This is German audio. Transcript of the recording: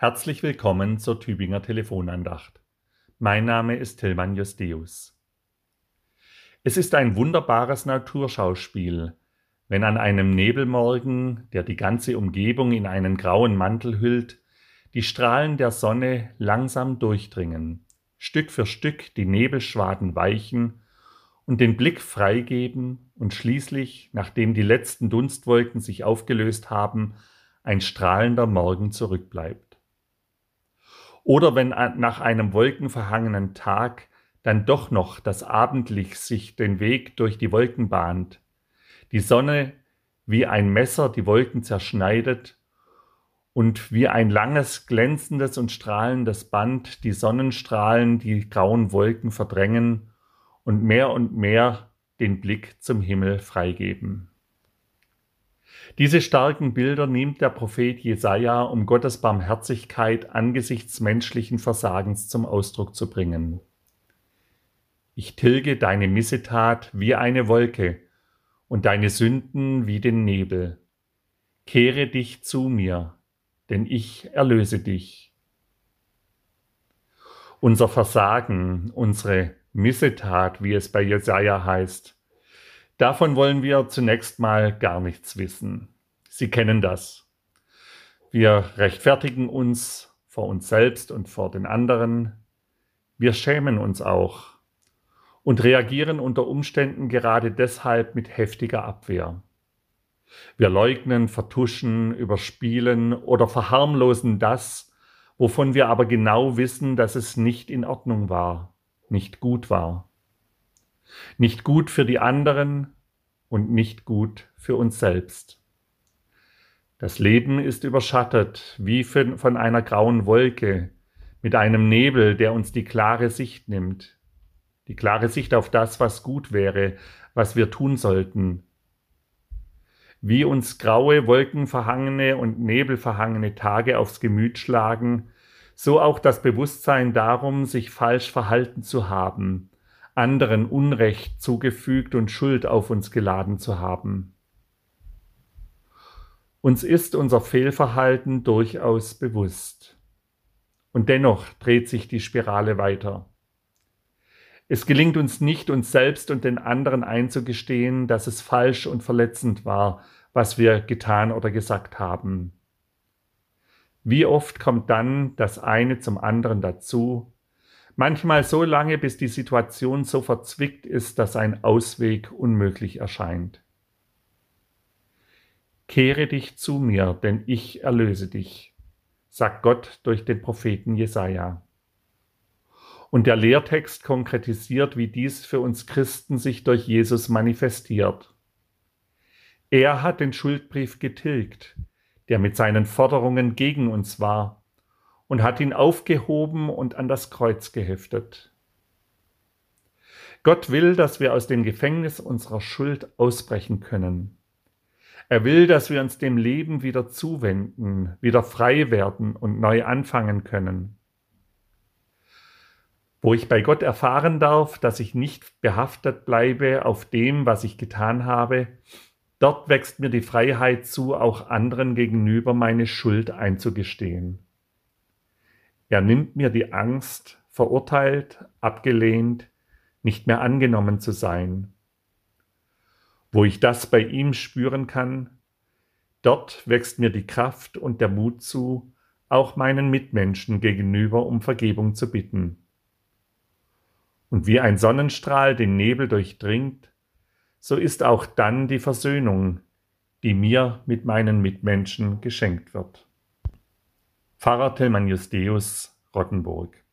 Herzlich willkommen zur Tübinger Telefonandacht. Mein Name ist Tilman Justeus. Es ist ein wunderbares Naturschauspiel, wenn an einem Nebelmorgen, der die ganze Umgebung in einen grauen Mantel hüllt, die Strahlen der Sonne langsam durchdringen, Stück für Stück die Nebelschwaden weichen und den Blick freigeben und schließlich, nachdem die letzten Dunstwolken sich aufgelöst haben, ein strahlender Morgen zurückbleibt. Oder wenn nach einem wolkenverhangenen Tag dann doch noch das Abendlicht sich den Weg durch die Wolken bahnt, die Sonne wie ein Messer die Wolken zerschneidet und wie ein langes, glänzendes und strahlendes Band die Sonnenstrahlen die grauen Wolken verdrängen und mehr und mehr den Blick zum Himmel freigeben. Diese starken Bilder nimmt der Prophet Jesaja, um Gottes Barmherzigkeit angesichts menschlichen Versagens zum Ausdruck zu bringen. Ich tilge deine Missetat wie eine Wolke und deine Sünden wie den Nebel. Kehre dich zu mir, denn ich erlöse dich. Unser Versagen, unsere Missetat, wie es bei Jesaja heißt, Davon wollen wir zunächst mal gar nichts wissen. Sie kennen das. Wir rechtfertigen uns vor uns selbst und vor den anderen. Wir schämen uns auch und reagieren unter Umständen gerade deshalb mit heftiger Abwehr. Wir leugnen, vertuschen, überspielen oder verharmlosen das, wovon wir aber genau wissen, dass es nicht in Ordnung war, nicht gut war. Nicht gut für die anderen und nicht gut für uns selbst. Das Leben ist überschattet wie von einer grauen Wolke, mit einem Nebel, der uns die klare Sicht nimmt, die klare Sicht auf das, was gut wäre, was wir tun sollten. Wie uns graue, wolkenverhangene und nebelverhangene Tage aufs Gemüt schlagen, so auch das Bewusstsein darum, sich falsch verhalten zu haben, anderen Unrecht zugefügt und Schuld auf uns geladen zu haben. Uns ist unser Fehlverhalten durchaus bewusst. Und dennoch dreht sich die Spirale weiter. Es gelingt uns nicht, uns selbst und den anderen einzugestehen, dass es falsch und verletzend war, was wir getan oder gesagt haben. Wie oft kommt dann das eine zum anderen dazu Manchmal so lange, bis die Situation so verzwickt ist, dass ein Ausweg unmöglich erscheint. Kehre dich zu mir, denn ich erlöse dich, sagt Gott durch den Propheten Jesaja. Und der Lehrtext konkretisiert, wie dies für uns Christen sich durch Jesus manifestiert. Er hat den Schuldbrief getilgt, der mit seinen Forderungen gegen uns war und hat ihn aufgehoben und an das Kreuz geheftet. Gott will, dass wir aus dem Gefängnis unserer Schuld ausbrechen können. Er will, dass wir uns dem Leben wieder zuwenden, wieder frei werden und neu anfangen können. Wo ich bei Gott erfahren darf, dass ich nicht behaftet bleibe auf dem, was ich getan habe, dort wächst mir die Freiheit zu, auch anderen gegenüber meine Schuld einzugestehen. Er nimmt mir die Angst, verurteilt, abgelehnt, nicht mehr angenommen zu sein. Wo ich das bei ihm spüren kann, dort wächst mir die Kraft und der Mut zu, auch meinen Mitmenschen gegenüber um Vergebung zu bitten. Und wie ein Sonnenstrahl den Nebel durchdringt, so ist auch dann die Versöhnung, die mir mit meinen Mitmenschen geschenkt wird. Pfarrer Tillmann Justeus, Rottenburg